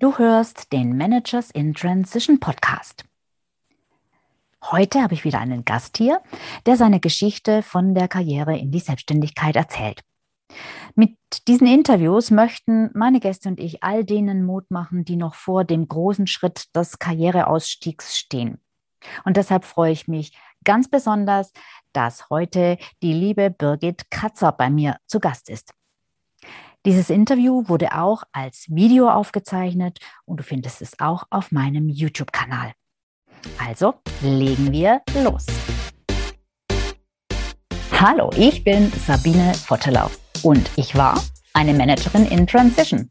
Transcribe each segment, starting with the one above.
Du hörst den Managers in Transition Podcast. Heute habe ich wieder einen Gast hier, der seine Geschichte von der Karriere in die Selbstständigkeit erzählt. Mit diesen Interviews möchten meine Gäste und ich all denen Mut machen, die noch vor dem großen Schritt des Karriereausstiegs stehen. Und deshalb freue ich mich ganz besonders, dass heute die liebe Birgit Katzer bei mir zu Gast ist. Dieses Interview wurde auch als Video aufgezeichnet und du findest es auch auf meinem YouTube-Kanal. Also legen wir los. Hallo, ich bin Sabine Vottelau und ich war eine Managerin in Transition.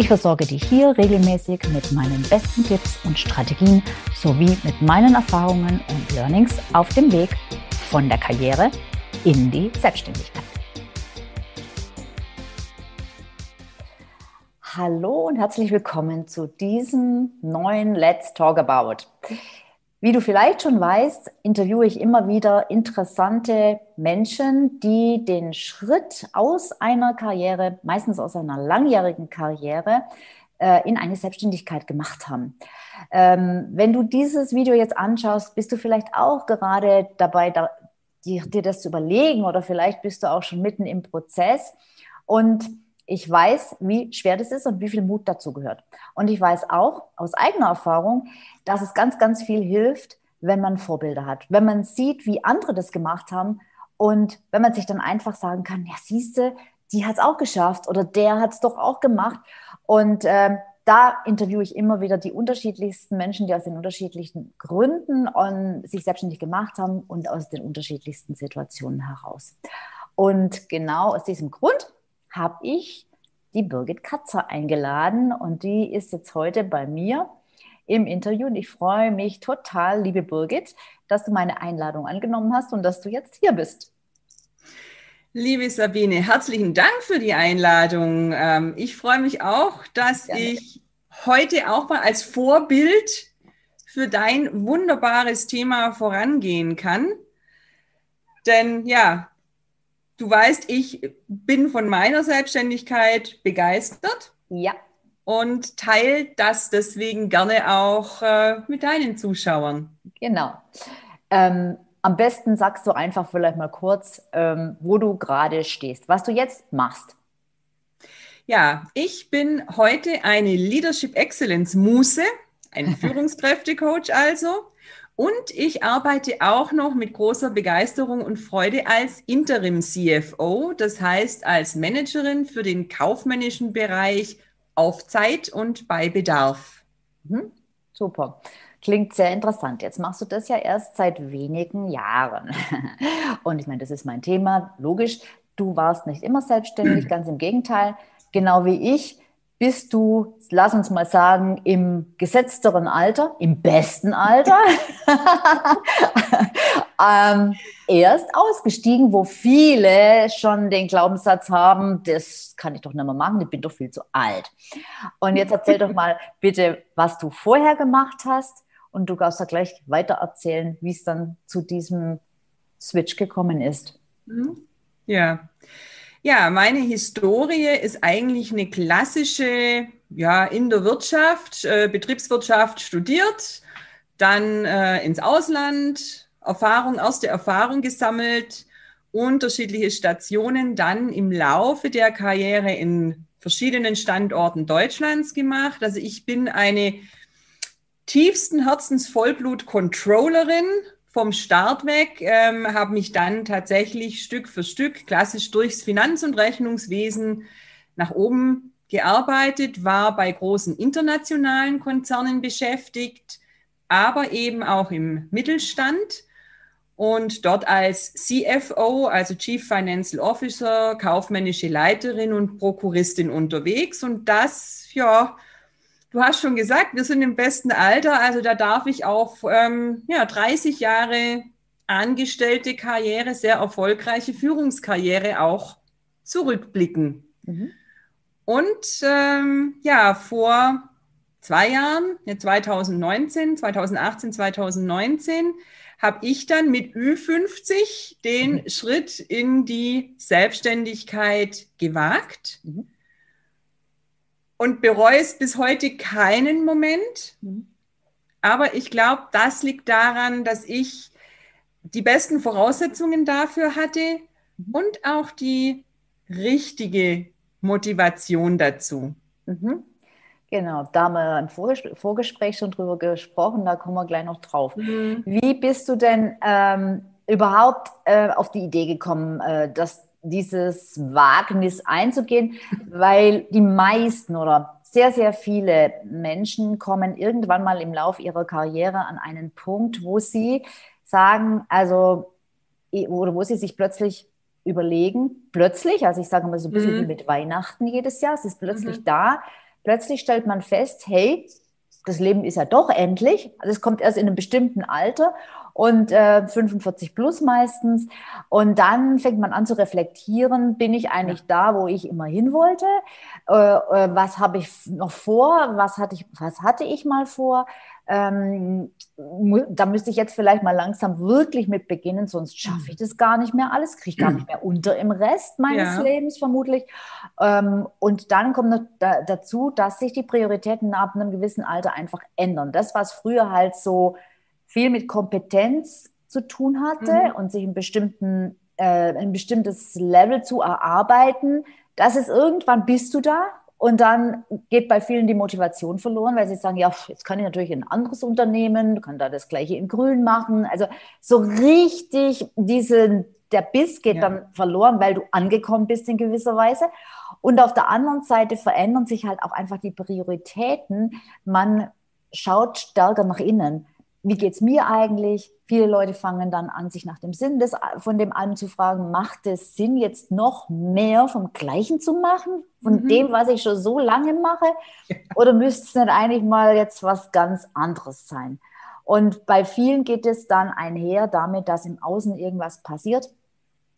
Ich versorge dich hier regelmäßig mit meinen besten Tipps und Strategien sowie mit meinen Erfahrungen und Learnings auf dem Weg von der Karriere in die Selbstständigkeit. Hallo und herzlich willkommen zu diesem neuen Let's Talk About. Wie du vielleicht schon weißt, interviewe ich immer wieder interessante Menschen, die den Schritt aus einer Karriere, meistens aus einer langjährigen Karriere, äh, in eine Selbstständigkeit gemacht haben. Ähm, wenn du dieses Video jetzt anschaust, bist du vielleicht auch gerade dabei, dir das zu überlegen oder vielleicht bist du auch schon mitten im Prozess. Und ich weiß, wie schwer das ist und wie viel Mut dazu gehört. Und ich weiß auch aus eigener Erfahrung, dass es ganz, ganz viel hilft, wenn man Vorbilder hat, wenn man sieht, wie andere das gemacht haben und wenn man sich dann einfach sagen kann, ja, siehste, die hat es auch geschafft oder der hat es doch auch gemacht. Und äh, da interviewe ich immer wieder die unterschiedlichsten Menschen, die aus den unterschiedlichen Gründen sich selbstständig gemacht haben und aus den unterschiedlichsten Situationen heraus. Und genau aus diesem Grund habe ich die Birgit Katzer eingeladen und die ist jetzt heute bei mir im Interview und ich freue mich total, liebe Birgit, dass du meine Einladung angenommen hast und dass du jetzt hier bist. Liebe Sabine, herzlichen Dank für die Einladung. Ähm, ich freue mich auch, dass Gerne. ich heute auch mal als Vorbild für dein wunderbares Thema vorangehen kann. Denn ja, Du weißt, ich bin von meiner Selbstständigkeit begeistert. Ja. Und teile das deswegen gerne auch äh, mit deinen Zuschauern. Genau. Ähm, am besten sagst du einfach vielleicht mal kurz, ähm, wo du gerade stehst, was du jetzt machst. Ja, ich bin heute eine Leadership Excellence Muse, ein Führungskräftecoach also. Und ich arbeite auch noch mit großer Begeisterung und Freude als Interim CFO, das heißt als Managerin für den kaufmännischen Bereich auf Zeit und bei Bedarf. Mhm. Super. Klingt sehr interessant. Jetzt machst du das ja erst seit wenigen Jahren. Und ich meine, das ist mein Thema. Logisch, du warst nicht immer selbstständig, ganz im Gegenteil. Genau wie ich bist du, lass uns mal sagen, im gesetzteren Alter, im besten Alter, ähm, erst ausgestiegen, wo viele schon den Glaubenssatz haben, das kann ich doch nicht mehr machen, ich bin doch viel zu alt. Und jetzt erzähl doch mal bitte, was du vorher gemacht hast und du kannst da gleich weiter erzählen, wie es dann zu diesem Switch gekommen ist. Mhm. Ja. Ja, meine Historie ist eigentlich eine klassische, ja, in der Wirtschaft, äh, Betriebswirtschaft studiert, dann äh, ins Ausland, Erfahrung, erste Erfahrung gesammelt, unterschiedliche Stationen dann im Laufe der Karriere in verschiedenen Standorten Deutschlands gemacht. Also ich bin eine tiefsten Herzens Vollblut-Controllerin vom Start weg, ähm, habe mich dann tatsächlich Stück für Stück klassisch durchs Finanz- und Rechnungswesen nach oben gearbeitet, war bei großen internationalen Konzernen beschäftigt, aber eben auch im Mittelstand und dort als CFO, also Chief Financial Officer, kaufmännische Leiterin und Prokuristin unterwegs. Und das, ja, du hast schon gesagt, wir sind im besten Alter, also da darf ich auf ähm, ja, 30 Jahre angestellte Karriere, sehr erfolgreiche Führungskarriere auch zurückblicken. Mhm. Und ähm, ja, vor zwei Jahren, 2019, 2018, 2019, habe ich dann mit Ü50 den mhm. Schritt in die Selbstständigkeit gewagt mhm. Und bereue es bis heute keinen Moment. Mhm. Aber ich glaube, das liegt daran, dass ich die besten Voraussetzungen dafür hatte mhm. und auch die richtige Motivation dazu. Mhm. Genau, da haben wir im Vorgespräch schon drüber gesprochen, da kommen wir gleich noch drauf. Mhm. Wie bist du denn ähm, überhaupt äh, auf die Idee gekommen, äh, dass dieses Wagnis einzugehen? Weil die meisten oder sehr, sehr viele Menschen kommen irgendwann mal im Lauf ihrer Karriere an einen Punkt, wo sie sagen, also, oder wo sie sich plötzlich überlegen, plötzlich, also ich sage mal so ein bisschen mhm. wie mit Weihnachten jedes Jahr, es ist plötzlich mhm. da, plötzlich stellt man fest, hey, das Leben ist ja doch endlich. Also es kommt erst in einem bestimmten Alter und äh, 45 plus meistens. Und dann fängt man an zu reflektieren, bin ich eigentlich da, wo ich immer hin wollte? Äh, äh, was habe ich noch vor? Was hatte ich, was hatte ich mal vor? Ähm, da müsste ich jetzt vielleicht mal langsam wirklich mit beginnen, sonst schaffe ich das gar nicht mehr alles, kriege ich gar nicht mehr unter im Rest meines ja. Lebens vermutlich. Ähm, und dann kommt noch da, dazu, dass sich die Prioritäten ab einem gewissen Alter einfach ändern. Das, was früher halt so viel mit Kompetenz zu tun hatte mhm. und sich ein, bestimmten, äh, ein bestimmtes Level zu erarbeiten, das ist irgendwann bist du da und dann geht bei vielen die Motivation verloren, weil sie sagen, ja, jetzt kann ich natürlich ein anderes Unternehmen, kann da das gleiche in Grün machen. Also so richtig diese, der Biss geht ja. dann verloren, weil du angekommen bist in gewisser Weise. Und auf der anderen Seite verändern sich halt auch einfach die Prioritäten. Man schaut stärker nach innen wie geht es mir eigentlich? Viele Leute fangen dann an, sich nach dem Sinn des, von dem allem zu fragen, macht es Sinn, jetzt noch mehr vom Gleichen zu machen, von mhm. dem, was ich schon so lange mache? Oder müsste es nicht eigentlich mal jetzt was ganz anderes sein? Und bei vielen geht es dann einher damit, dass im Außen irgendwas passiert.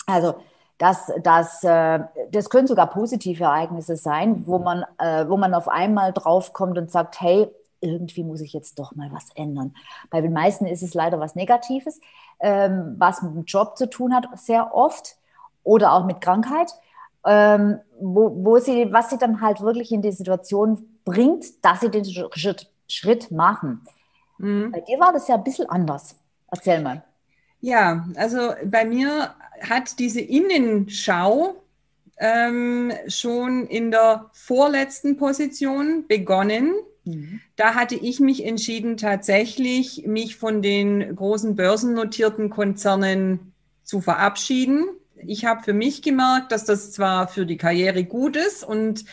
Also das, das, äh, das können sogar positive Ereignisse sein, wo man, äh, wo man auf einmal draufkommt und sagt, hey, irgendwie muss ich jetzt doch mal was ändern. Bei den meisten ist es leider was Negatives, ähm, was mit dem Job zu tun hat, sehr oft oder auch mit Krankheit, ähm, wo, wo sie, was sie dann halt wirklich in die Situation bringt, dass sie den Schritt, Schritt machen. Mhm. Bei dir war das ja ein bisschen anders. Erzähl mal. Ja, also bei mir hat diese Innenschau ähm, schon in der vorletzten Position begonnen. Mhm. Da hatte ich mich entschieden, tatsächlich mich von den großen börsennotierten Konzernen zu verabschieden. Ich habe für mich gemerkt, dass das zwar für die Karriere gut ist und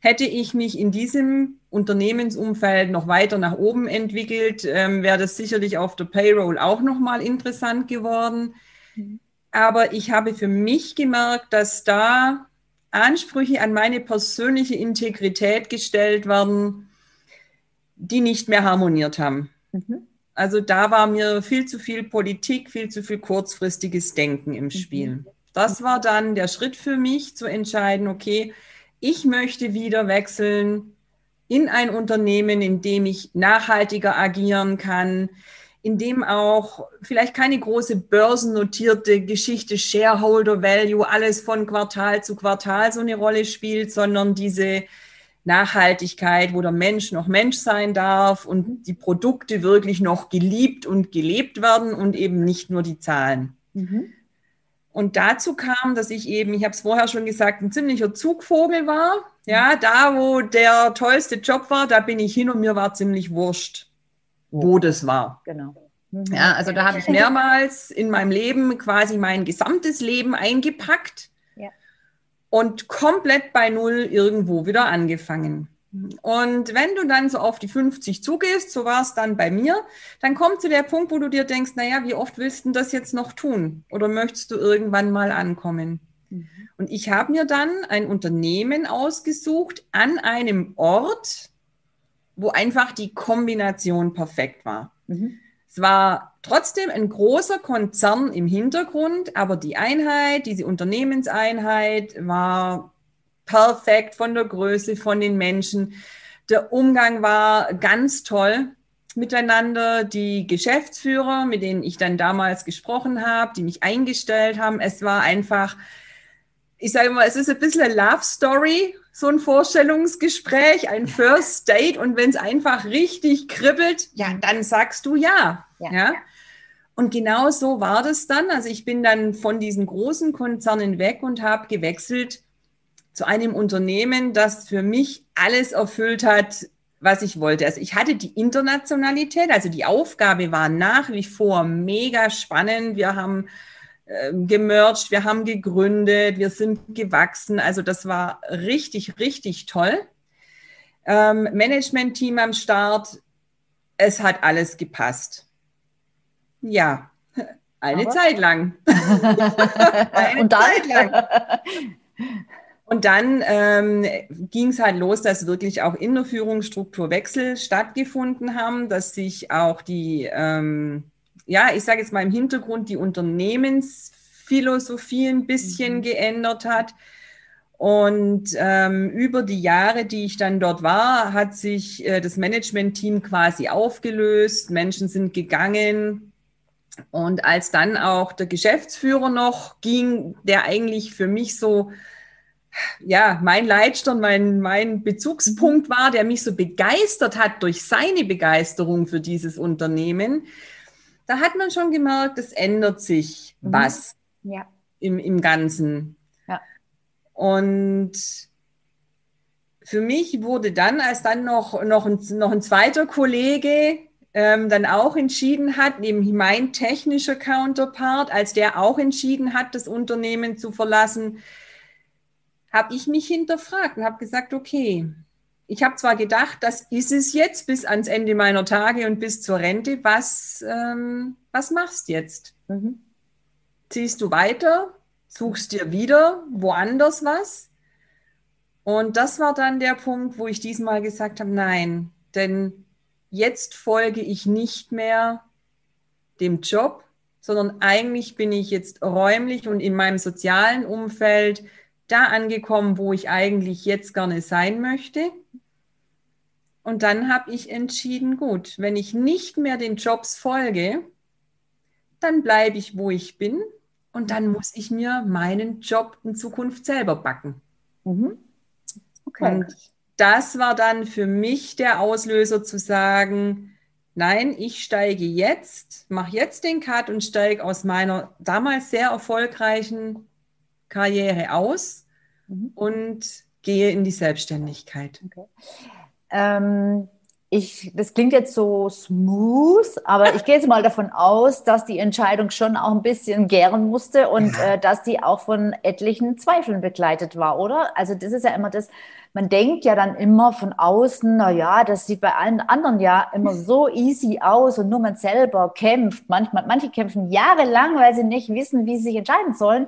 hätte ich mich in diesem Unternehmensumfeld noch weiter nach oben entwickelt, ähm, wäre das sicherlich auf der Payroll auch nochmal interessant geworden. Mhm. Aber ich habe für mich gemerkt, dass da Ansprüche an meine persönliche Integrität gestellt werden, die nicht mehr harmoniert haben. Mhm. Also da war mir viel zu viel Politik, viel zu viel kurzfristiges Denken im mhm. Spiel. Das war dann der Schritt für mich zu entscheiden, okay, ich möchte wieder wechseln in ein Unternehmen, in dem ich nachhaltiger agieren kann, in dem auch vielleicht keine große börsennotierte Geschichte, Shareholder Value, alles von Quartal zu Quartal so eine Rolle spielt, sondern diese Nachhaltigkeit, wo der Mensch noch Mensch sein darf und die Produkte wirklich noch geliebt und gelebt werden und eben nicht nur die Zahlen. Mhm. Und dazu kam, dass ich eben, ich habe es vorher schon gesagt, ein ziemlicher Zugvogel war. Ja, da wo der tollste Job war, da bin ich hin und mir war ziemlich wurscht, wo das war. Genau. Mhm. Ja, also da habe ich mehrmals in meinem Leben quasi mein gesamtes Leben eingepackt und komplett bei Null irgendwo wieder angefangen. Und wenn du dann so auf die 50 zugehst, so war es dann bei mir, dann kommt zu der Punkt, wo du dir denkst, naja, wie oft willst du das jetzt noch tun? Oder möchtest du irgendwann mal ankommen? Mhm. Und ich habe mir dann ein Unternehmen ausgesucht an einem Ort, wo einfach die Kombination perfekt war. Mhm. Es war trotzdem ein großer Konzern im Hintergrund, aber die Einheit, diese Unternehmenseinheit war perfekt von der Größe, von den Menschen. Der Umgang war ganz toll miteinander. Die Geschäftsführer, mit denen ich dann damals gesprochen habe, die mich eingestellt haben, es war einfach, ich sage mal, es ist ein bisschen eine Love Story, so ein Vorstellungsgespräch, ein First Date. Und wenn es einfach richtig kribbelt, ja, dann sagst du ja. ja. ja? Und genau so war das dann. Also ich bin dann von diesen großen Konzernen weg und habe gewechselt zu einem Unternehmen, das für mich alles erfüllt hat, was ich wollte. Also ich hatte die Internationalität, also die Aufgabe war nach wie vor mega spannend. Wir haben äh, gemerged, wir haben gegründet, wir sind gewachsen. Also das war richtig, richtig toll. Ähm, Management-Team am Start, es hat alles gepasst. Ja, eine Aber? Zeit lang. eine Und Zeit lang. Und dann ähm, ging es halt los, dass wirklich auch in der Führungsstruktur Wechsel stattgefunden haben, dass sich auch die, ähm, ja, ich sage jetzt mal im Hintergrund, die Unternehmensphilosophie ein bisschen mhm. geändert hat. Und ähm, über die Jahre, die ich dann dort war, hat sich äh, das Management-Team quasi aufgelöst. Menschen sind gegangen. Und als dann auch der Geschäftsführer noch ging, der eigentlich für mich so ja, mein Leitstern, mein, mein Bezugspunkt war, der mich so begeistert hat durch seine Begeisterung für dieses Unternehmen, da hat man schon gemerkt, es ändert sich mhm. was ja. im, im Ganzen. Ja. Und für mich wurde dann, als dann noch, noch, ein, noch ein zweiter Kollege ähm, dann auch entschieden hat, nämlich mein technischer Counterpart, als der auch entschieden hat, das Unternehmen zu verlassen, habe ich mich hinterfragt und habe gesagt, okay, ich habe zwar gedacht, das ist es jetzt bis ans Ende meiner Tage und bis zur Rente. Was, ähm, was machst jetzt? Mhm. Ziehst du weiter? Suchst dir wieder woanders was? Und das war dann der Punkt, wo ich diesmal gesagt habe, nein, denn jetzt folge ich nicht mehr dem Job, sondern eigentlich bin ich jetzt räumlich und in meinem sozialen Umfeld da angekommen, wo ich eigentlich jetzt gerne sein möchte. Und dann habe ich entschieden, gut, wenn ich nicht mehr den Jobs folge, dann bleibe ich, wo ich bin und dann muss ich mir meinen Job in Zukunft selber backen. Mhm. Okay. Und das war dann für mich der Auslöser zu sagen, nein, ich steige jetzt, mache jetzt den Cut und steige aus meiner damals sehr erfolgreichen Karriere aus mhm. und gehe in die Selbstständigkeit. Okay. Ähm, ich, das klingt jetzt so smooth, aber ich gehe jetzt mal davon aus, dass die Entscheidung schon auch ein bisschen gären musste und äh, dass die auch von etlichen Zweifeln begleitet war, oder? Also das ist ja immer das, man denkt ja dann immer von außen, na ja, das sieht bei allen anderen ja immer so easy aus und nur man selber kämpft. Manchmal, manche kämpfen jahrelang, weil sie nicht wissen, wie sie sich entscheiden sollen.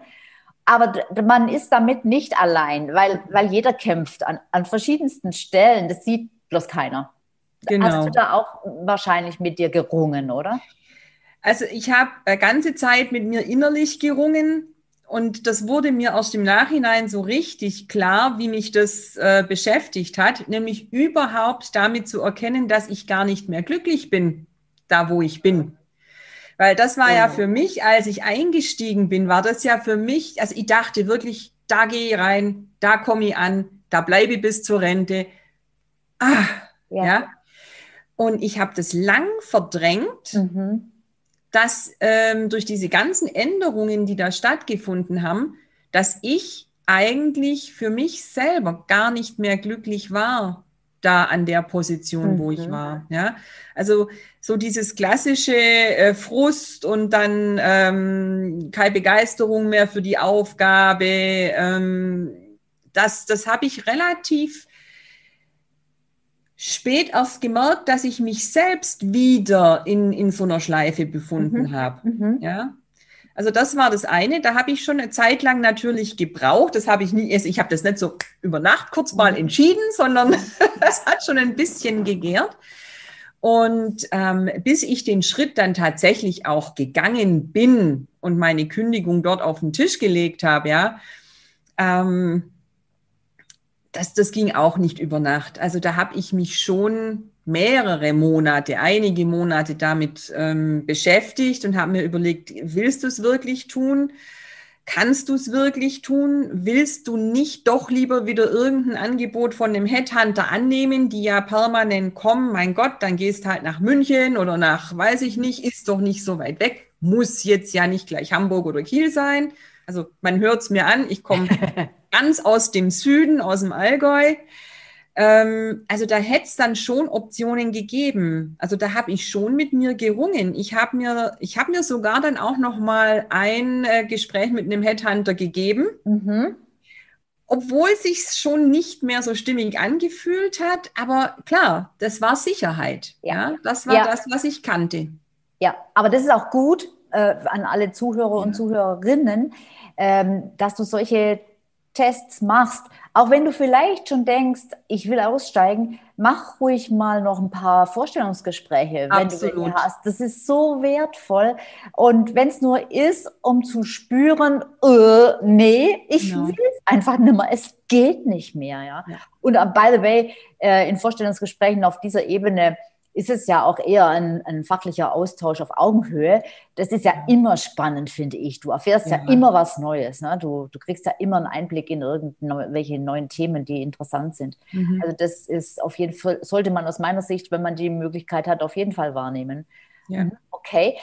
Aber man ist damit nicht allein, weil, weil jeder kämpft an, an verschiedensten Stellen. Das sieht bloß keiner. Genau. Hast du da auch wahrscheinlich mit dir gerungen, oder? Also ich habe eine ganze Zeit mit mir innerlich gerungen und das wurde mir erst im Nachhinein so richtig klar, wie mich das äh, beschäftigt hat, nämlich überhaupt damit zu erkennen, dass ich gar nicht mehr glücklich bin, da wo ich bin. Weil das war ja oh. für mich, als ich eingestiegen bin, war das ja für mich, also ich dachte wirklich, da gehe ich rein, da komme ich an, da bleibe ich bis zur Rente. Ah, ja. ja. Und ich habe das lang verdrängt, mhm. dass ähm, durch diese ganzen Änderungen, die da stattgefunden haben, dass ich eigentlich für mich selber gar nicht mehr glücklich war da an der Position, mhm. wo ich mhm. war. Ja, also so dieses klassische äh, Frust und dann ähm, keine Begeisterung mehr für die Aufgabe. Ähm, das das habe ich relativ spät erst gemerkt, dass ich mich selbst wieder in, in so einer Schleife befunden mhm. habe. Mhm. Ja. Also das war das eine. Da habe ich schon eine Zeit lang natürlich gebraucht. Das habe ich nie, ich habe das nicht so über Nacht kurz mal mhm. entschieden, sondern es hat schon ein bisschen gegärt. Und ähm, bis ich den Schritt dann tatsächlich auch gegangen bin und meine Kündigung dort auf den Tisch gelegt habe, ja, ähm, das, das ging auch nicht über Nacht. Also da habe ich mich schon mehrere Monate, einige Monate damit ähm, beschäftigt und habe mir überlegt, willst du es wirklich tun? Kannst du es wirklich tun? Willst du nicht doch lieber wieder irgendein Angebot von dem Headhunter annehmen, die ja permanent kommen? Mein Gott, dann gehst halt nach München oder nach, weiß ich nicht, ist doch nicht so weit weg. Muss jetzt ja nicht gleich Hamburg oder Kiel sein. Also man hört es mir an, ich komme ganz aus dem Süden, aus dem Allgäu. Ähm, also da hätte es dann schon Optionen gegeben. Also da habe ich schon mit mir gerungen. Ich habe mir, ich habe mir sogar dann auch noch mal ein äh, Gespräch mit einem Headhunter gegeben. Mhm. Obwohl sich schon nicht mehr so stimmig angefühlt hat, aber klar, das war Sicherheit. Ja, ja das war ja. das, was ich kannte. Ja, aber das ist auch gut äh, an alle Zuhörer ja. und Zuhörerinnen, ähm, dass du solche Tests machst, auch wenn du vielleicht schon denkst, ich will aussteigen, mach ruhig mal noch ein paar Vorstellungsgespräche, wenn Absolut. du welche hast. Das ist so wertvoll. Und wenn es nur ist, um zu spüren, äh, nee, ich ja. will es einfach nicht mehr. Es geht nicht mehr. Ja. ja. Und uh, by the way, äh, in Vorstellungsgesprächen auf dieser Ebene ist es ja auch eher ein, ein, fachlicher Austausch auf Augenhöhe. Das ist ja immer spannend, finde ich. Du erfährst ja, ja immer was Neues. Ne? Du, du, kriegst ja immer einen Einblick in irgendwelche neuen Themen, die interessant sind. Mhm. Also das ist auf jeden Fall, sollte man aus meiner Sicht, wenn man die Möglichkeit hat, auf jeden Fall wahrnehmen. Ja. Mhm. Okay.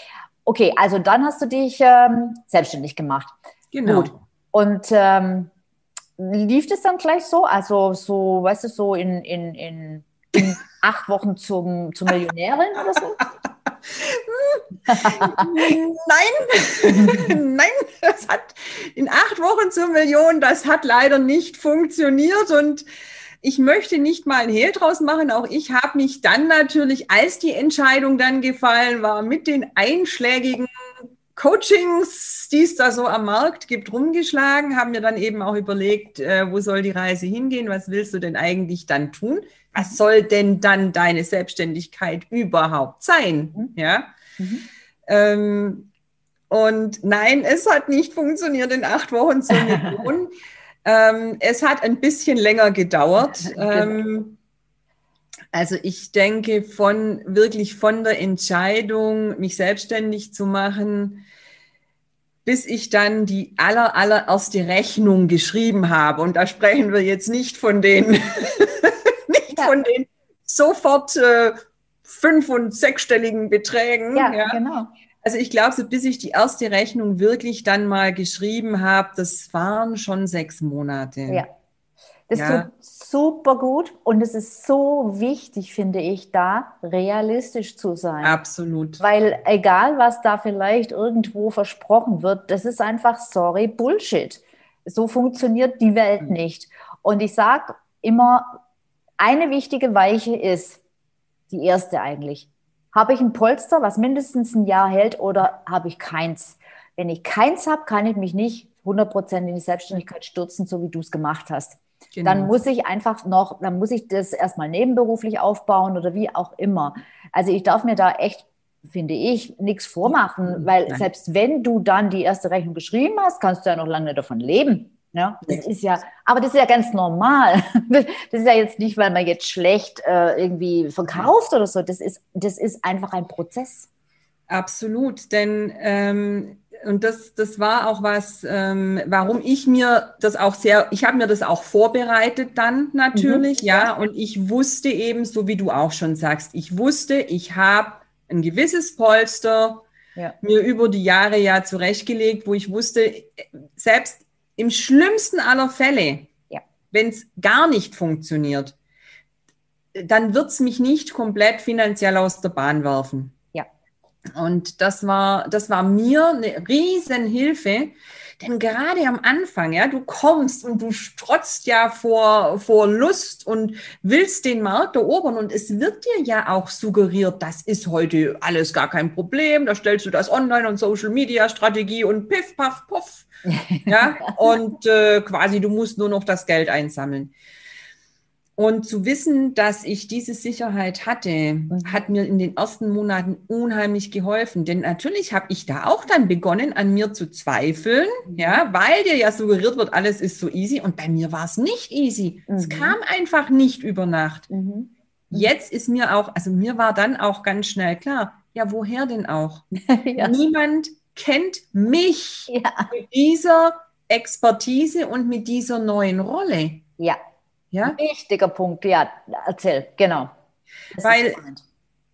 Okay, also dann hast du dich ähm, selbstständig gemacht. Genau. Gut. Und ähm, lief das dann gleich so? Also so, weißt du, so in, in, in in acht Wochen zum, zur Millionärin oder so? Nein, nein, das hat in acht Wochen zur Million, das hat leider nicht funktioniert und ich möchte nicht mal ein Hehl draus machen. Auch ich habe mich dann natürlich, als die Entscheidung dann gefallen war, mit den einschlägigen Coachings, die es da so am Markt gibt, rumgeschlagen, haben mir dann eben auch überlegt, äh, wo soll die Reise hingehen, was willst du denn eigentlich dann tun? Was soll denn dann deine Selbstständigkeit überhaupt sein? Mhm. Ja. Mhm. Ähm, und nein, es hat nicht funktioniert in acht Wochen zu Million. ähm, es hat ein bisschen länger gedauert. Ähm, also ich denke von wirklich von der Entscheidung, mich selbstständig zu machen, bis ich dann die aller, allererste Rechnung geschrieben habe. Und da sprechen wir jetzt nicht von den, ja. von den sofort äh, fünf- und sechsstelligen Beträgen. Ja, ja. genau. Also ich glaube, so bis ich die erste Rechnung wirklich dann mal geschrieben habe, das waren schon sechs Monate. Ja. Das ja. tut super gut und es ist so wichtig, finde ich, da realistisch zu sein. Absolut. Weil egal, was da vielleicht irgendwo versprochen wird, das ist einfach, sorry, Bullshit. So funktioniert die Welt mhm. nicht. Und ich sage immer, eine wichtige Weiche ist, die erste eigentlich. Habe ich ein Polster, was mindestens ein Jahr hält oder habe ich keins? Wenn ich keins habe, kann ich mich nicht 100% in die Selbstständigkeit stürzen, so wie du es gemacht hast. Genau. Dann muss ich einfach noch, dann muss ich das erstmal nebenberuflich aufbauen oder wie auch immer. Also ich darf mir da echt, finde ich, nichts vormachen, weil Nein. selbst wenn du dann die erste Rechnung geschrieben hast, kannst du ja noch lange davon leben. Ja, das ist ja, aber das ist ja ganz normal. Das ist ja jetzt nicht, weil man jetzt schlecht äh, irgendwie verkauft oder so. Das ist, das ist einfach ein Prozess. Absolut, denn ähm, und das, das war auch was, ähm, warum ich mir das auch sehr, ich habe mir das auch vorbereitet dann natürlich, mhm. ja, und ich wusste eben, so wie du auch schon sagst, ich wusste, ich habe ein gewisses Polster ja. mir über die Jahre ja zurechtgelegt, wo ich wusste, selbst im schlimmsten aller Fälle, ja. wenn es gar nicht funktioniert, dann wird es mich nicht komplett finanziell aus der Bahn werfen. Und das war, das war mir eine Riesenhilfe, denn gerade am Anfang, ja, du kommst und du strotzt ja vor, vor Lust und willst den Markt erobern und es wird dir ja auch suggeriert, das ist heute alles gar kein Problem, da stellst du das Online- und Social-Media-Strategie und piff, paff, puff, ja, und äh, quasi du musst nur noch das Geld einsammeln. Und zu wissen, dass ich diese Sicherheit hatte, mhm. hat mir in den ersten Monaten unheimlich geholfen. Denn natürlich habe ich da auch dann begonnen, an mir zu zweifeln, mhm. ja, weil dir ja suggeriert wird, alles ist so easy. Und bei mir war es nicht easy. Mhm. Es kam einfach nicht über Nacht. Mhm. mhm. Jetzt ist mir auch, also mir war dann auch ganz schnell klar, ja, woher denn auch? ja. Niemand kennt mich ja. mit dieser Expertise und mit dieser neuen Rolle. Ja. Ja? Wichtiger Punkt, ja, erzähl, genau. Das weil,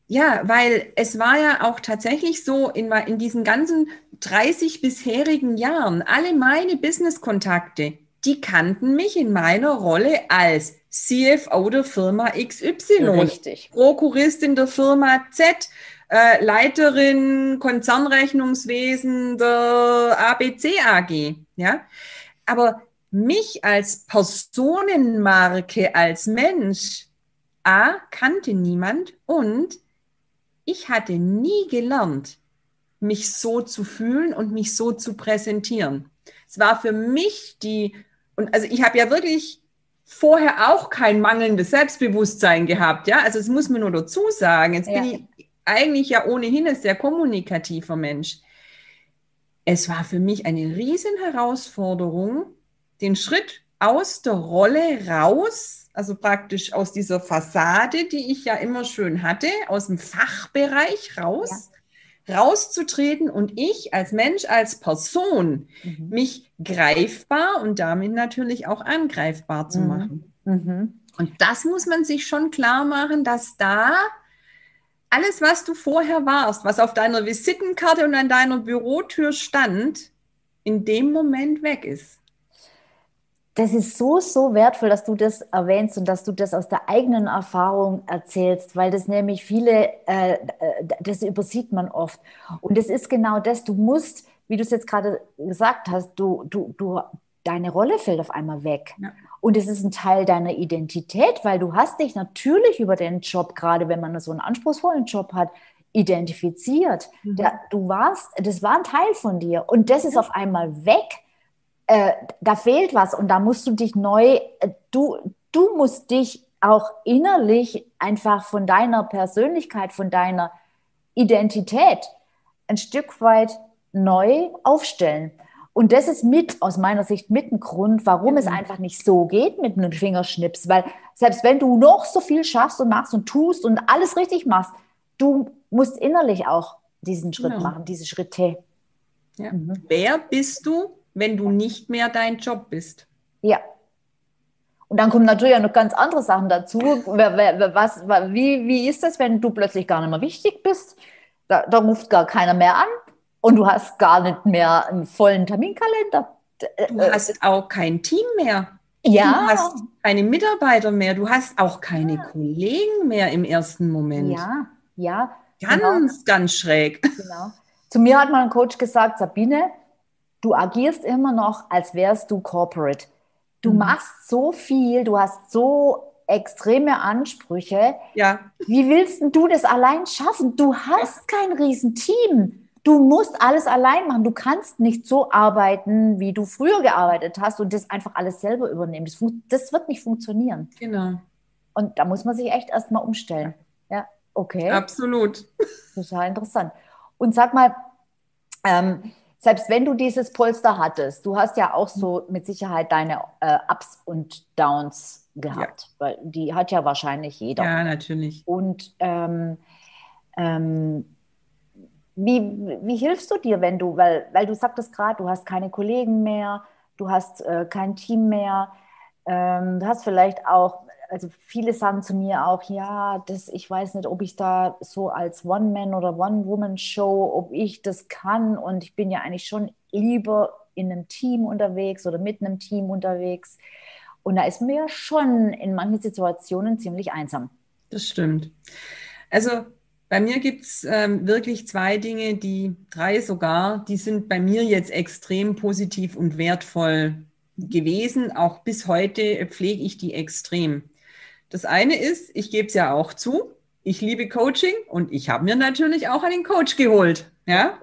ja, weil es war ja auch tatsächlich so in, in diesen ganzen 30 bisherigen Jahren, alle meine Business-Kontakte, die kannten mich in meiner Rolle als CFO der Firma XY. Richtig. Prokuristin der Firma Z, äh, Leiterin Konzernrechnungswesen der ABC AG. Ja, aber mich als Personenmarke, als Mensch, A, kannte niemand und ich hatte nie gelernt, mich so zu fühlen und mich so zu präsentieren. Es war für mich die, und also ich habe ja wirklich vorher auch kein mangelndes Selbstbewusstsein gehabt, ja, also das muss man nur dazu sagen. Jetzt ja. bin ich eigentlich ja ohnehin ein sehr kommunikativer Mensch. Es war für mich eine riesen Herausforderung, den Schritt aus der Rolle raus, also praktisch aus dieser Fassade, die ich ja immer schön hatte, aus dem Fachbereich raus, ja. rauszutreten und ich als Mensch, als Person mhm. mich greifbar und damit natürlich auch angreifbar zu mhm. machen. Mhm. Und das muss man sich schon klar machen, dass da alles, was du vorher warst, was auf deiner Visitenkarte und an deiner Bürotür stand, in dem Moment weg ist das ist so, so wertvoll, dass du das erwähnst und dass du das aus der eigenen Erfahrung erzählst, weil das nämlich viele, äh, äh das übersieht man oft. Und es ist genau das, du musst, wie du es jetzt gerade gesagt hast, du, du, du, deine Rolle fällt auf einmal weg. Ja. Und es ist ein Teil deiner Identität, weil du hast dich natürlich über den Job, gerade wenn man so einen anspruchsvollen Job hat, identifiziert. Mhm. Der, du warst, das war ein Teil von dir und das ist auf einmal weg äh, da fehlt was und da musst du dich neu, äh, du, du musst dich auch innerlich einfach von deiner Persönlichkeit, von deiner Identität ein Stück weit neu aufstellen. Und das ist mit, aus meiner Sicht, mit ein Grund, warum mhm. es einfach nicht so geht mit einem Fingerschnips. Weil selbst wenn du noch so viel schaffst und machst und tust und alles richtig machst, du musst innerlich auch diesen Schritt ja. machen, diese Schritte. Ja. Mhm. Wer bist du wenn du nicht mehr dein Job bist. Ja. Und dann kommen natürlich auch noch ganz andere Sachen dazu. Was, wie, wie ist das, wenn du plötzlich gar nicht mehr wichtig bist? Da, da ruft gar keiner mehr an und du hast gar nicht mehr einen vollen Terminkalender. Du hast auch kein Team mehr. Ja. Du hast keine Mitarbeiter mehr. Du hast auch keine ja. Kollegen mehr im ersten Moment. Ja, ja. Ganz, genau. ganz schräg. Genau. Zu mir hat mal ein Coach gesagt, Sabine, du agierst immer noch, als wärst du corporate. Du mhm. machst so viel, du hast so extreme Ansprüche. Ja. Wie willst du das allein schaffen? Du hast kein Riesenteam. Du musst alles allein machen. Du kannst nicht so arbeiten, wie du früher gearbeitet hast und das einfach alles selber übernehmen. Das, das wird nicht funktionieren. Genau. Und da muss man sich echt erstmal umstellen. Ja, okay. Absolut. Total interessant. Und sag mal, ähm, selbst wenn du dieses Polster hattest, du hast ja auch so mit Sicherheit deine äh, Ups und Downs gehabt, ja. weil die hat ja wahrscheinlich jeder. Ja, natürlich. Und ähm, ähm, wie, wie hilfst du dir, wenn du, weil, weil du sagtest gerade, du hast keine Kollegen mehr, du hast äh, kein Team mehr, ähm, du hast vielleicht auch also viele sagen zu mir auch, ja, das, ich weiß nicht, ob ich da so als One-Man- oder One-Woman-Show, ob ich das kann. Und ich bin ja eigentlich schon lieber in einem Team unterwegs oder mit einem Team unterwegs. Und da ist mir schon in manchen Situationen ziemlich einsam. Das stimmt. Also Bei mir gibt es ähm, wirklich zwei Dinge, die drei sogar, die sind bei mir jetzt extrem positiv und wertvoll gewesen. Auch bis heute pflege ich die extrem. Das eine ist, ich gebe es ja auch zu, ich liebe Coaching und ich habe mir natürlich auch einen Coach geholt. Ja,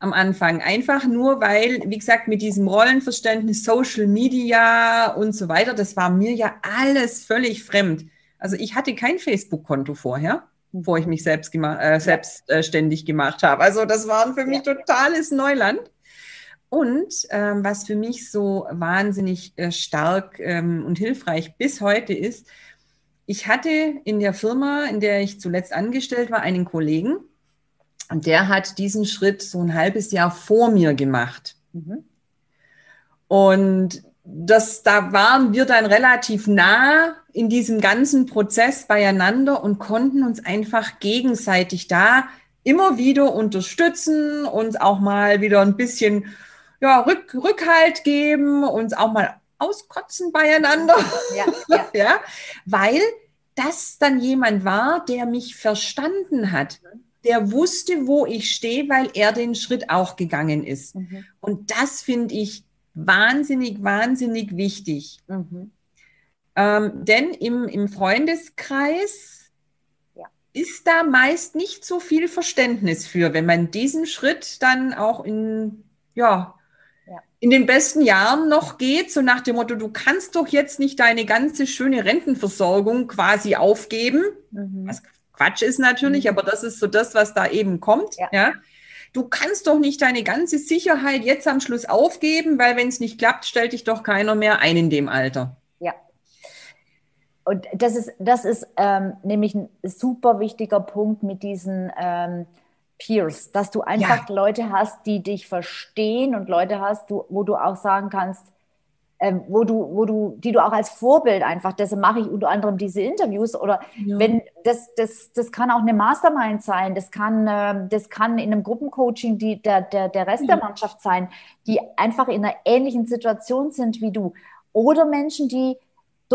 am Anfang. Einfach nur, weil, wie gesagt, mit diesem Rollenverständnis, Social Media und so weiter, das war mir ja alles völlig fremd. Also ich hatte kein Facebook-Konto vorher bevor ich mich selbst gema äh, selbstständig äh, gemacht habe. Also das war für mich totales Neuland. Und ähm, was für mich so wahnsinnig äh, stark ähm, und hilfreich bis heute ist, ich hatte in der Firma, in der ich zuletzt angestellt war, einen Kollegen und der hat diesen Schritt so ein halbes Jahr vor mir gemacht. Mhm. Und das, da waren wir dann relativ nah in diesem ganzen Prozess beieinander und konnten uns einfach gegenseitig da immer wieder unterstützen, uns auch mal wieder ein bisschen ja, Rück, Rückhalt geben, uns auch mal auskotzen beieinander. Ja, ja. ja, weil das dann jemand war, der mich verstanden hat, der wusste, wo ich stehe, weil er den Schritt auch gegangen ist. Mhm. Und das finde ich wahnsinnig, wahnsinnig wichtig. Mhm. Ähm, denn im, im Freundeskreis ja. ist da meist nicht so viel Verständnis für, wenn man diesen Schritt dann auch in, ja, ja, in den besten Jahren noch geht, so nach dem Motto, du kannst doch jetzt nicht deine ganze schöne Rentenversorgung quasi aufgeben. Mhm. Was Quatsch ist natürlich, mhm. aber das ist so das, was da eben kommt. Ja. ja. Du kannst doch nicht deine ganze Sicherheit jetzt am Schluss aufgeben, weil wenn es nicht klappt, stellt dich doch keiner mehr ein in dem Alter. Und das ist, das ist ähm, nämlich ein super wichtiger Punkt mit diesen ähm, Peers, dass du einfach ja. Leute hast, die dich verstehen und Leute hast, du, wo du auch sagen kannst, ähm, wo du, wo du, die du auch als Vorbild einfach, deshalb mache ich unter anderem diese Interviews oder ja. wenn das, das, das kann auch eine Mastermind sein, das kann, äh, das kann in einem Gruppencoaching die, der, der, der Rest ja. der Mannschaft sein, die einfach in einer ähnlichen Situation sind wie du. Oder Menschen, die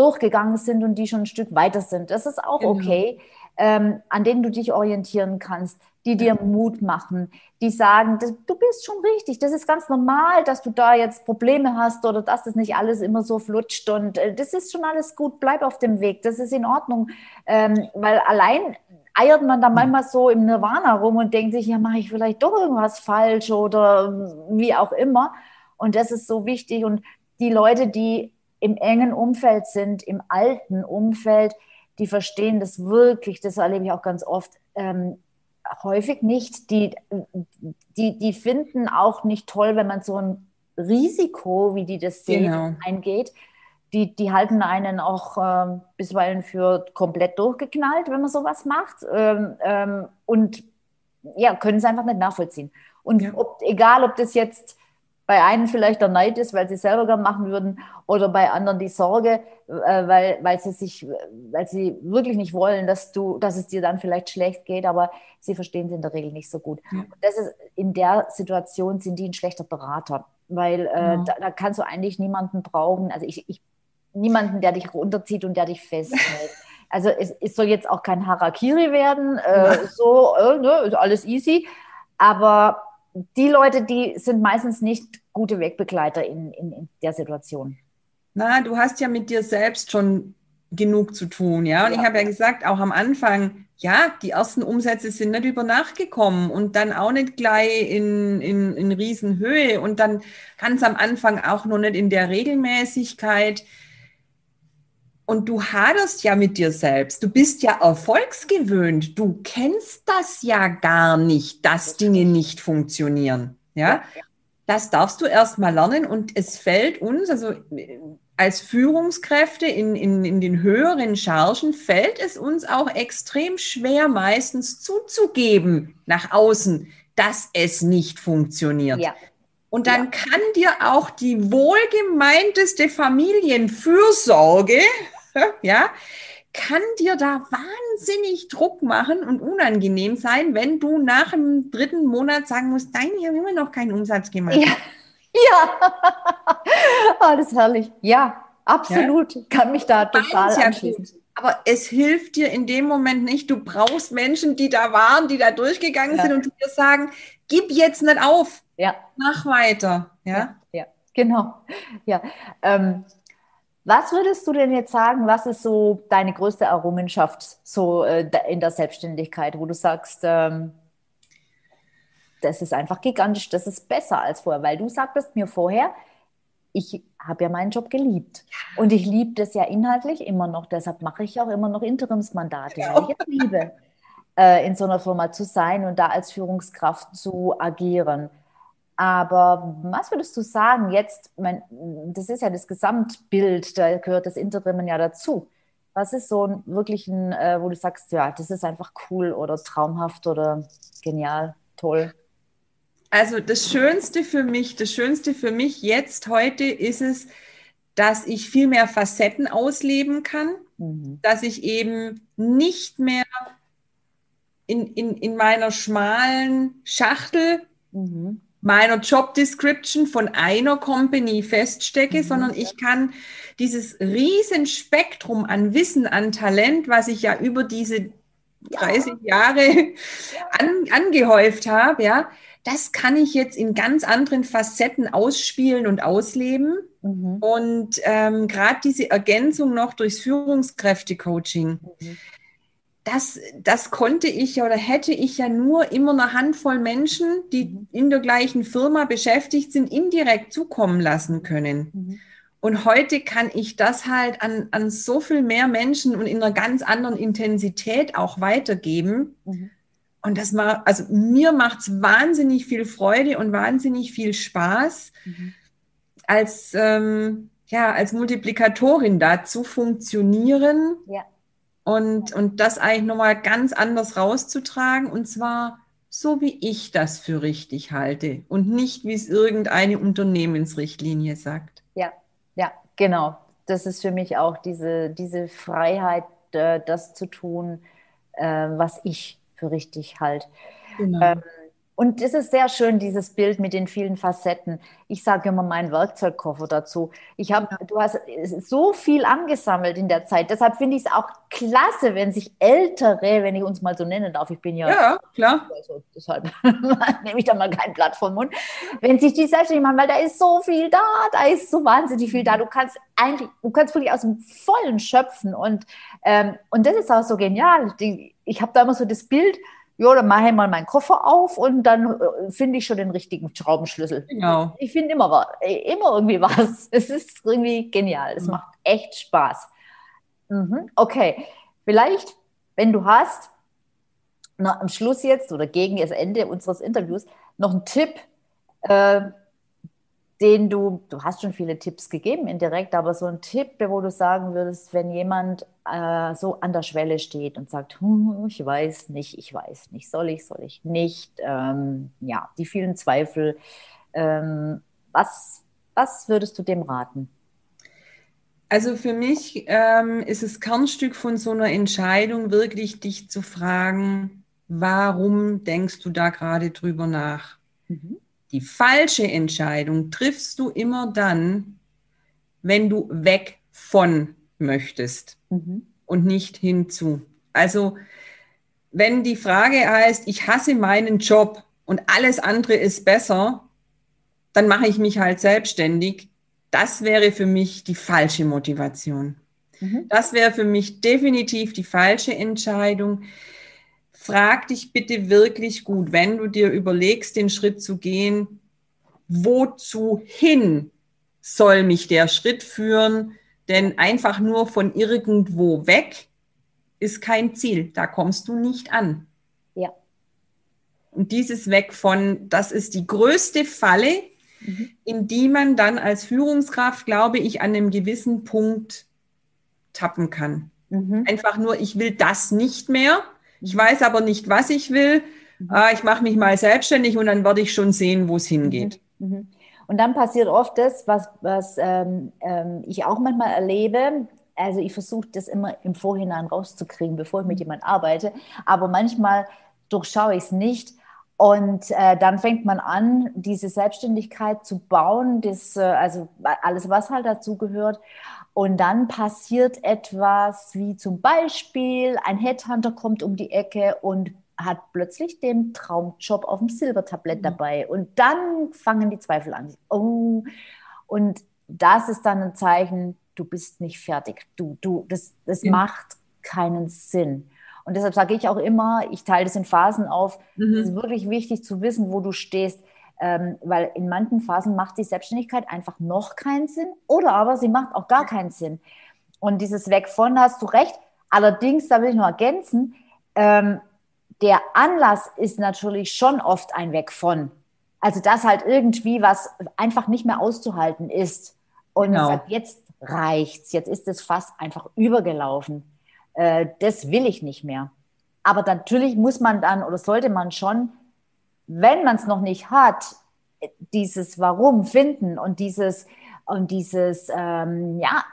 durchgegangen sind und die schon ein Stück weiter sind. Das ist auch genau. okay, ähm, an denen du dich orientieren kannst, die dir Mut machen, die sagen, du bist schon richtig, das ist ganz normal, dass du da jetzt Probleme hast oder dass das nicht alles immer so flutscht und äh, das ist schon alles gut, bleib auf dem Weg, das ist in Ordnung, ähm, weil allein eiert man da manchmal so im Nirvana rum und denkt sich, ja, mache ich vielleicht doch irgendwas falsch oder wie auch immer. Und das ist so wichtig. Und die Leute, die im engen Umfeld sind, im alten Umfeld, die verstehen das wirklich, das erlebe ich auch ganz oft, ähm, häufig nicht. Die, die, die finden auch nicht toll, wenn man so ein Risiko, wie die das sehen, genau. eingeht. Die, die halten einen auch ähm, bisweilen für komplett durchgeknallt, wenn man sowas macht. Ähm, ähm, und ja, können es einfach nicht nachvollziehen. Und ob, egal, ob das jetzt bei einen vielleicht der Neid ist, weil sie selber gern machen würden, oder bei anderen die Sorge, äh, weil, weil sie sich, weil sie wirklich nicht wollen, dass du, dass es dir dann vielleicht schlecht geht, aber sie verstehen es in der Regel nicht so gut. Ja. Und das ist, in der Situation sind die ein schlechter Berater, weil äh, ja. da, da, kannst du eigentlich niemanden brauchen, also ich, ich niemanden, der dich runterzieht und der dich festhält. Also es, es soll jetzt auch kein Harakiri werden, äh, ja. so, äh, ne, alles easy, aber die Leute, die sind meistens nicht gute Wegbegleiter in, in, in der Situation. Na, du hast ja mit dir selbst schon genug zu tun, ja. Und ja. ich habe ja gesagt, auch am Anfang, ja, die ersten Umsätze sind nicht über Nacht gekommen und dann auch nicht gleich in, in, in Riesenhöhe und dann ganz am Anfang auch noch nicht in der Regelmäßigkeit. Und du haderst ja mit dir selbst. Du bist ja erfolgsgewöhnt. Du kennst das ja gar nicht, dass Dinge nicht funktionieren. Ja. Das darfst du erst mal lernen und es fällt uns, also als Führungskräfte in, in, in den höheren Chargen, fällt es uns auch extrem schwer, meistens zuzugeben nach außen, dass es nicht funktioniert. Ja. Und dann ja. kann dir auch die wohlgemeinteste Familienfürsorge ja, kann dir da wahnsinnig Druck machen und unangenehm sein, wenn du nach dem dritten Monat sagen musst, nein, ich habe immer noch keinen Umsatz gemacht. Ja, ja. oh, das ist herrlich. Ja, absolut. Ja? Kann mich da total anschließen. Aber es hilft dir in dem Moment nicht. Du brauchst Menschen, die da waren, die da durchgegangen ja. sind und dir sagen, gib jetzt nicht auf. Ja. Mach weiter. Ja, ja, ja. genau. Ja. Ähm, was würdest du denn jetzt sagen, was ist so deine größte Errungenschaft so äh, in der Selbstständigkeit, wo du sagst, ähm, das ist einfach gigantisch, das ist besser als vorher, weil du sagtest mir vorher, ich habe ja meinen Job geliebt. Und ich liebe das ja inhaltlich immer noch. Deshalb mache ich auch immer noch Interimsmandate, ja. weil ich es liebe, äh, in so einer Firma zu sein und da als Führungskraft zu agieren. Aber was würdest du sagen jetzt, mein, das ist ja das Gesamtbild, da gehört das Interim ja dazu. Was ist so ein, wirklich ein, äh, wo du sagst, ja, das ist einfach cool oder traumhaft oder genial, toll? Also das Schönste für mich, das Schönste für mich jetzt heute ist es, dass ich viel mehr Facetten ausleben kann, mhm. dass ich eben nicht mehr in, in, in meiner schmalen Schachtel mhm. Meiner Job Description von einer Company feststecke, mhm. sondern ich kann dieses riesen Spektrum an Wissen, an Talent, was ich ja über diese 30 Jahre an, angehäuft habe, ja, das kann ich jetzt in ganz anderen Facetten ausspielen und ausleben. Mhm. Und ähm, gerade diese Ergänzung noch durchs Führungskräftecoaching, mhm. Das, das konnte ich oder hätte ich ja nur immer eine Handvoll Menschen, die in der gleichen Firma beschäftigt sind, indirekt zukommen lassen können. Mhm. Und heute kann ich das halt an, an so viel mehr Menschen und in einer ganz anderen Intensität auch weitergeben. Mhm. Und das macht, also mir macht es wahnsinnig viel Freude und wahnsinnig viel Spaß, mhm. als, ähm, ja, als Multiplikatorin da zu funktionieren ja. Und, und das eigentlich nochmal ganz anders rauszutragen und zwar so, wie ich das für richtig halte und nicht, wie es irgendeine Unternehmensrichtlinie sagt. Ja, ja, genau. Das ist für mich auch diese, diese Freiheit, äh, das zu tun, äh, was ich für richtig halt. Genau. Ähm, und es ist sehr schön, dieses Bild mit den vielen Facetten. Ich sage immer meinen Werkzeugkoffer dazu. Ich habe, du hast so viel angesammelt in der Zeit. Deshalb finde ich es auch klasse, wenn sich Ältere, wenn ich uns mal so nennen darf, ich bin ja, ja klar. Also deshalb nehme ich da mal kein Blatt vom Mund. Wenn sich die selbstständig machen, weil da ist so viel da, da ist so wahnsinnig viel da. Du kannst eigentlich, du kannst wirklich aus dem Vollen schöpfen und ähm, und das ist auch so genial. Die, ich habe da immer so das Bild ja, dann mache ich mal meinen Koffer auf und dann äh, finde ich schon den richtigen Schraubenschlüssel. Genau. Ich finde immer, äh, immer irgendwie was. Es ist irgendwie genial. Es mhm. macht echt Spaß. Mhm. Okay, vielleicht, wenn du hast, na, am Schluss jetzt oder gegen das Ende unseres Interviews noch einen Tipp, äh, den du, du hast schon viele Tipps gegeben indirekt, aber so ein Tipp, wo du sagen würdest, wenn jemand äh, so an der Schwelle steht und sagt, hm, ich weiß nicht, ich weiß nicht, soll ich, soll ich nicht, ähm, ja, die vielen Zweifel, ähm, was, was würdest du dem raten? Also für mich ähm, ist es Kernstück von so einer Entscheidung, wirklich dich zu fragen, warum denkst du da gerade drüber nach? Mhm. Die falsche Entscheidung triffst du immer dann, wenn du weg von möchtest mhm. und nicht hinzu. Also wenn die Frage heißt, ich hasse meinen Job und alles andere ist besser, dann mache ich mich halt selbstständig. Das wäre für mich die falsche Motivation. Mhm. Das wäre für mich definitiv die falsche Entscheidung frag dich bitte wirklich gut, wenn du dir überlegst, den Schritt zu gehen, wozu hin soll mich der Schritt führen? Denn einfach nur von irgendwo weg ist kein Ziel. Da kommst du nicht an. Ja. Und dieses Weg von, das ist die größte Falle, mhm. in die man dann als Führungskraft, glaube ich, an einem gewissen Punkt tappen kann. Mhm. Einfach nur, ich will das nicht mehr ich weiß aber nicht, was ich will. Mhm. Ah, ich mache mich mal selbstständig und dann werde ich schon sehen, wo es hingeht. Mhm. mhm. Und dann passiert oft das, was, was ähm, ähm, ich auch manchmal erlebe. Also ich versuche das immer im Vorhinein rauszukriegen, bevor ich mit jemandem arbeite. Aber manchmal durchschaue ich es nicht. Und äh, dann fängt man an, diese Selbstständigkeit zu bauen, das, äh, also alles, was halt dazu gehört. Und dann passiert etwas wie zum Beispiel, ein Headhunter kommt um die Ecke und hat plötzlich den Traumjob auf dem Silbertablett mhm. dabei. Und dann fangen die Zweifel an. Oh. Und das ist dann ein Zeichen, du bist nicht fertig. Du, du, das, das ja. macht keinen Sinn. Und deshalb sage ich auch immer, ich teile das in Phasen auf. Mhm. Es ist wirklich wichtig zu wissen, wo du stehst. Ähm, weil in manchen Phasen macht die Selbstständigkeit einfach noch keinen Sinn oder aber sie macht auch gar keinen Sinn. Und dieses Weg von, hast du recht. Allerdings, da will ich noch ergänzen, ähm, der Anlass ist natürlich schon oft ein Weg von. Also, dass halt irgendwie was einfach nicht mehr auszuhalten ist. Und genau. sagt, jetzt reicht's, jetzt ist das Fass einfach übergelaufen. Äh, das will ich nicht mehr. Aber natürlich muss man dann oder sollte man schon, wenn man es noch nicht hat, dieses Warum finden und dieses und dieses ähm, ja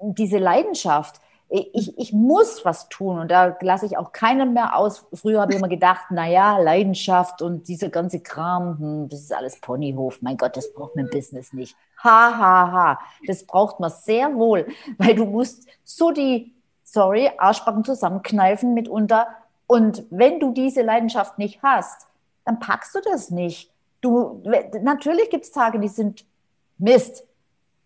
diese Leidenschaft ich, ich muss was tun und da lasse ich auch keinen mehr aus. Früher habe ich immer gedacht, naja, Leidenschaft und dieser ganze Kram, hm, das ist alles Ponyhof. Mein Gott, das braucht mein Business nicht. Ha, ha, ha. Das braucht man sehr wohl, weil du musst so die, sorry, Arschbacken zusammenkneifen mitunter. Und wenn du diese Leidenschaft nicht hast, dann packst du das nicht. Du, natürlich gibt es Tage, die sind Mist.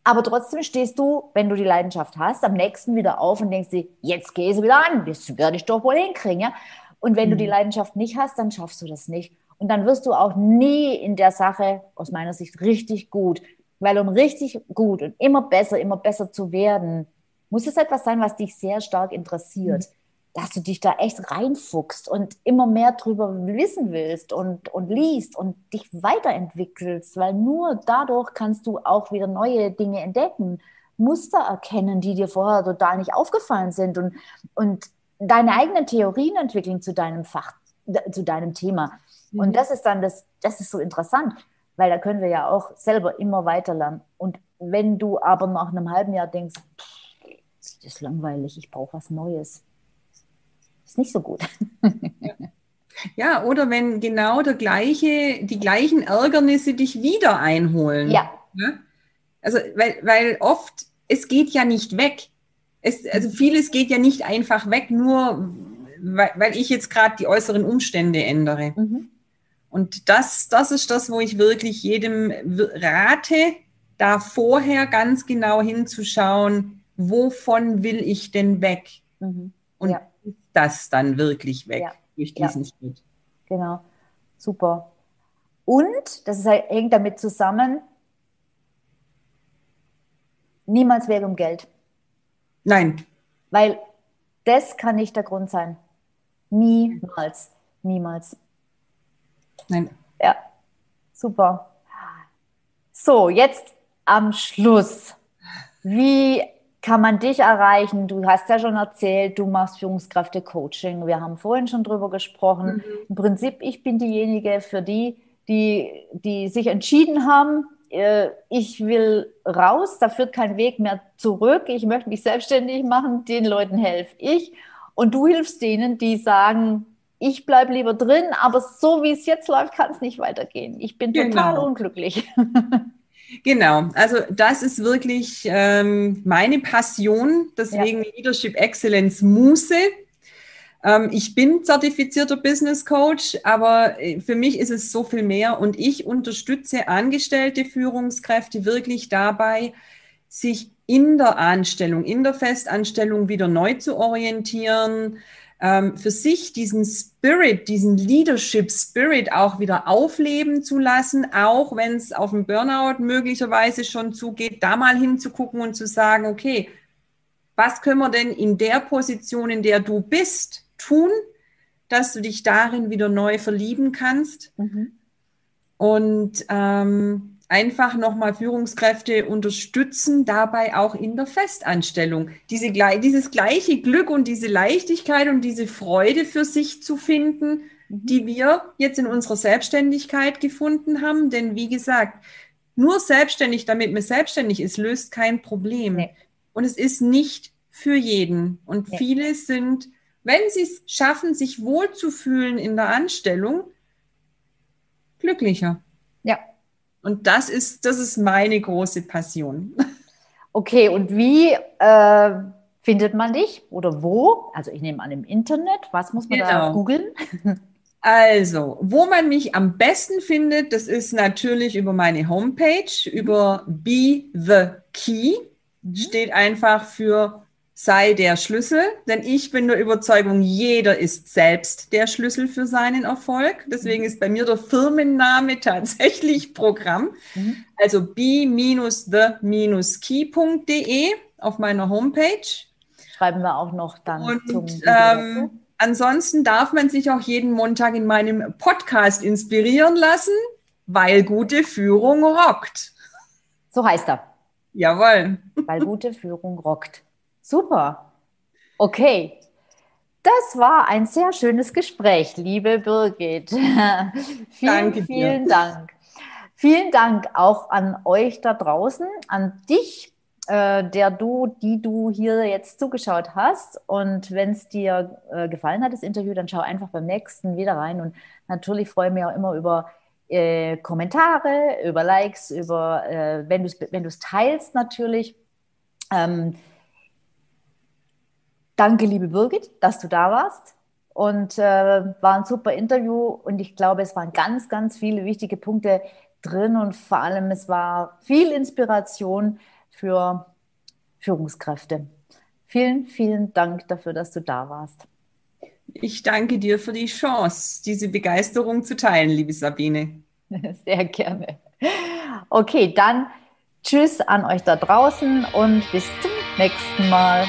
Aber trotzdem stehst du, wenn du die Leidenschaft hast, am nächsten wieder auf und denkst dir, jetzt gehe ich wieder an, das werde ich doch wohl hinkriegen. Ja? Und wenn mhm. du die mhm. Leidenschaft nicht hast, dann schaffst du das nicht. Und dann wirst du auch nie in der Sache, aus meiner Sicht, richtig gut. Weil um richtig gut und immer besser, immer besser zu werden, muss es etwas sein, was dich sehr stark interessiert. Mhm dass du dich da echt reinfuchst und immer mehr drüber wissen willst und, und liest und dich weiterentwickelst, weil nur dadurch kannst du auch wieder neue Dinge entdecken, Muster erkennen, die dir vorher total nicht aufgefallen sind und, und deine eigenen Theorien entwickeln zu deinem Fach, zu deinem Thema. Mhm. Und das ist dann das, das ist so interessant, weil da können wir ja auch selber immer weiter lernen. Und wenn du aber nach einem halben Jahr denkst, pff, das ist langweilig, ich brauche was Neues, ist nicht so gut. Ja, oder wenn genau der gleiche, die gleichen Ärgernisse dich wieder einholen. Ja. Also, weil, weil oft, es geht ja nicht weg. Es, also vieles geht ja nicht einfach weg, nur weil, weil ich jetzt gerade die äußeren Umstände ändere. Mhm. Und das, das ist das, wo ich wirklich jedem rate, da vorher ganz genau hinzuschauen, wovon will ich denn weg? Mhm. Und ja das dann wirklich weg ja. durch diesen ja. Schritt. Genau, super. Und, das ist, halt, hängt damit zusammen, niemals Wert um Geld. Nein. Weil das kann nicht der Grund sein. Niemals. Niemals. Nein. Ja, super. So, jetzt am Schluss. Wie kann man dich erreichen? Du hast ja schon erzählt, du machst Führungskräfte-Coaching. Wir haben vorhin schon drüber gesprochen. Mhm. Im Prinzip, ich bin diejenige für die, die, die sich entschieden haben, äh, ich will raus, da führt kein Weg mehr zurück. Ich möchte mich selbstständig machen, den Leuten helfe ich. Und du hilfst denen, die sagen, ich bleibe lieber drin, aber so wie es jetzt läuft, kann es nicht weitergehen. Ich bin total genau. unglücklich. Genau, also das ist wirklich ähm, meine Passion, deswegen ja. Leadership Excellence Muße. Ähm, ich bin zertifizierter Business Coach, aber äh, für mich ist es so viel mehr und ich unterstütze angestellte Führungskräfte wirklich dabei, sich in der Anstellung, in der Festanstellung wieder neu zu orientieren, ähm, für sich diesen Spirit, diesen Leadership Spirit auch wieder aufleben zu lassen, auch wenn es auf dem Burnout möglicherweise schon zugeht, da mal hinzugucken und zu sagen, okay, was können wir denn in der Position, in der du bist, tun, dass du dich darin wieder neu verlieben kannst? Mhm. Und ähm, einfach nochmal Führungskräfte unterstützen, dabei auch in der Festanstellung. Diese, dieses gleiche Glück und diese Leichtigkeit und diese Freude für sich zu finden, mhm. die wir jetzt in unserer Selbstständigkeit gefunden haben. Denn wie gesagt, nur selbstständig, damit man selbstständig ist, löst kein Problem. Nee. Und es ist nicht für jeden. Und nee. viele sind, wenn sie es schaffen, sich wohlzufühlen in der Anstellung, glücklicher. Und das ist, das ist meine große Passion. Okay, und wie äh, findet man dich oder wo? Also ich nehme an im Internet. Was muss man genau. da googeln? Also, wo man mich am besten findet, das ist natürlich über meine Homepage, über Be the Key. Mhm. Steht einfach für sei der Schlüssel, denn ich bin der Überzeugung, jeder ist selbst der Schlüssel für seinen Erfolg. Deswegen mhm. ist bei mir der Firmenname tatsächlich Programm. Mhm. Also be-the-key.de auf meiner Homepage. Schreiben wir auch noch dann Und, zum ähm, Ansonsten darf man sich auch jeden Montag in meinem Podcast inspirieren lassen, weil gute Führung rockt. So heißt er. Jawohl. Weil gute Führung rockt. Super. Okay. Das war ein sehr schönes Gespräch, liebe Birgit. vielen, vielen Dank. Vielen Dank auch an euch da draußen, an dich, äh, der du, die du hier jetzt zugeschaut hast. Und wenn es dir äh, gefallen hat, das Interview, dann schau einfach beim nächsten wieder rein. Und natürlich freue ich mich auch immer über äh, Kommentare, über Likes, über, äh, wenn du es wenn teilst natürlich. Ähm, danke, liebe Birgit, dass du da warst. Und äh, war ein super Interview und ich glaube, es waren ganz, ganz viele wichtige Punkte drin und vor allem es war viel Inspiration für Führungskräfte. Vielen, vielen Dank dafür, dass du da warst. Ich danke dir für die Chance, diese Begeisterung zu teilen, liebe Sabine. Sehr gerne. Okay, dann tschüss an euch da draußen und bis zum nächsten Mal.